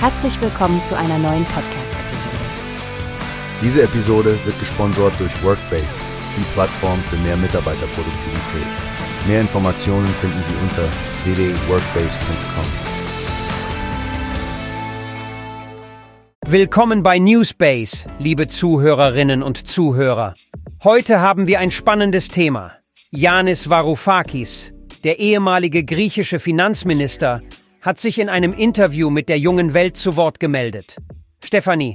Herzlich willkommen zu einer neuen Podcast-Episode. Diese Episode wird gesponsert durch Workbase, die Plattform für mehr Mitarbeiterproduktivität. Mehr Informationen finden Sie unter www.workbase.com. Willkommen bei Newspace, liebe Zuhörerinnen und Zuhörer. Heute haben wir ein spannendes Thema. Yanis Varoufakis, der ehemalige griechische Finanzminister, hat sich in einem Interview mit der jungen Welt zu Wort gemeldet. Stefanie,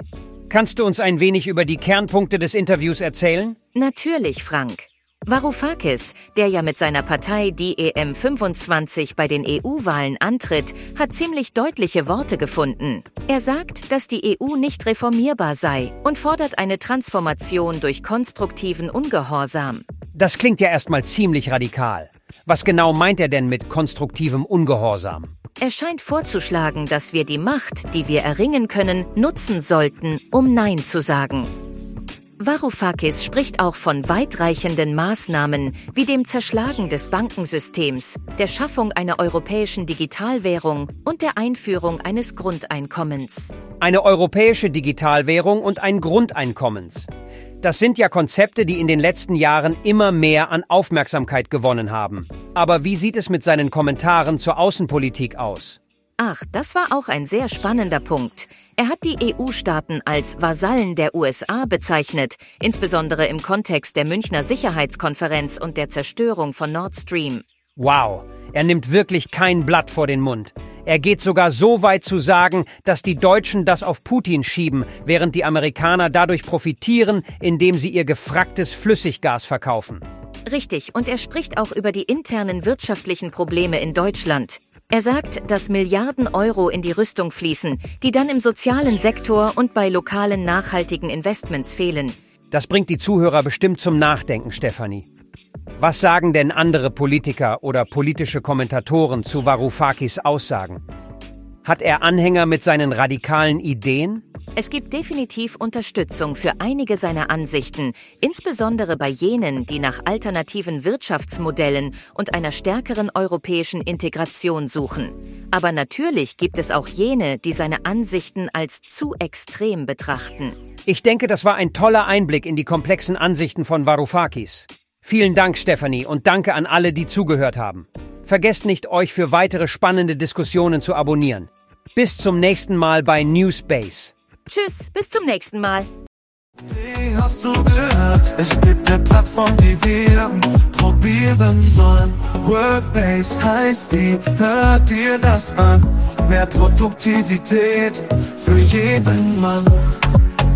kannst du uns ein wenig über die Kernpunkte des Interviews erzählen? Natürlich, Frank. Varoufakis, der ja mit seiner Partei DEM 25 bei den EU-Wahlen antritt, hat ziemlich deutliche Worte gefunden. Er sagt, dass die EU nicht reformierbar sei und fordert eine Transformation durch konstruktiven Ungehorsam. Das klingt ja erstmal ziemlich radikal. Was genau meint er denn mit konstruktivem Ungehorsam? Er scheint vorzuschlagen, dass wir die Macht, die wir erringen können, nutzen sollten, um Nein zu sagen. Varoufakis spricht auch von weitreichenden Maßnahmen wie dem Zerschlagen des Bankensystems, der Schaffung einer europäischen Digitalwährung und der Einführung eines Grundeinkommens. Eine europäische Digitalwährung und ein Grundeinkommens. Das sind ja Konzepte, die in den letzten Jahren immer mehr an Aufmerksamkeit gewonnen haben. Aber wie sieht es mit seinen Kommentaren zur Außenpolitik aus? Ach, das war auch ein sehr spannender Punkt. Er hat die EU-Staaten als Vasallen der USA bezeichnet, insbesondere im Kontext der Münchner Sicherheitskonferenz und der Zerstörung von Nord Stream. Wow, er nimmt wirklich kein Blatt vor den Mund. Er geht sogar so weit zu sagen, dass die Deutschen das auf Putin schieben, während die Amerikaner dadurch profitieren, indem sie ihr gefracktes Flüssiggas verkaufen. Richtig, und er spricht auch über die internen wirtschaftlichen Probleme in Deutschland. Er sagt, dass Milliarden Euro in die Rüstung fließen, die dann im sozialen Sektor und bei lokalen nachhaltigen Investments fehlen. Das bringt die Zuhörer bestimmt zum Nachdenken, Stefanie. Was sagen denn andere Politiker oder politische Kommentatoren zu Varoufakis Aussagen? Hat er Anhänger mit seinen radikalen Ideen? Es gibt definitiv Unterstützung für einige seiner Ansichten, insbesondere bei jenen, die nach alternativen Wirtschaftsmodellen und einer stärkeren europäischen Integration suchen. Aber natürlich gibt es auch jene, die seine Ansichten als zu extrem betrachten. Ich denke, das war ein toller Einblick in die komplexen Ansichten von Varoufakis. Vielen Dank, Stephanie, und danke an alle, die zugehört haben. Vergesst nicht, euch für weitere spannende Diskussionen zu abonnieren. Bis zum nächsten Mal bei Newspace. Tschüss, bis zum nächsten Mal. Wie hast du gehört? Es gibt eine Plattform, die wir probieren sollen. Workbase heißt die, hört dir das an. Mehr Produktivität für jeden Mann.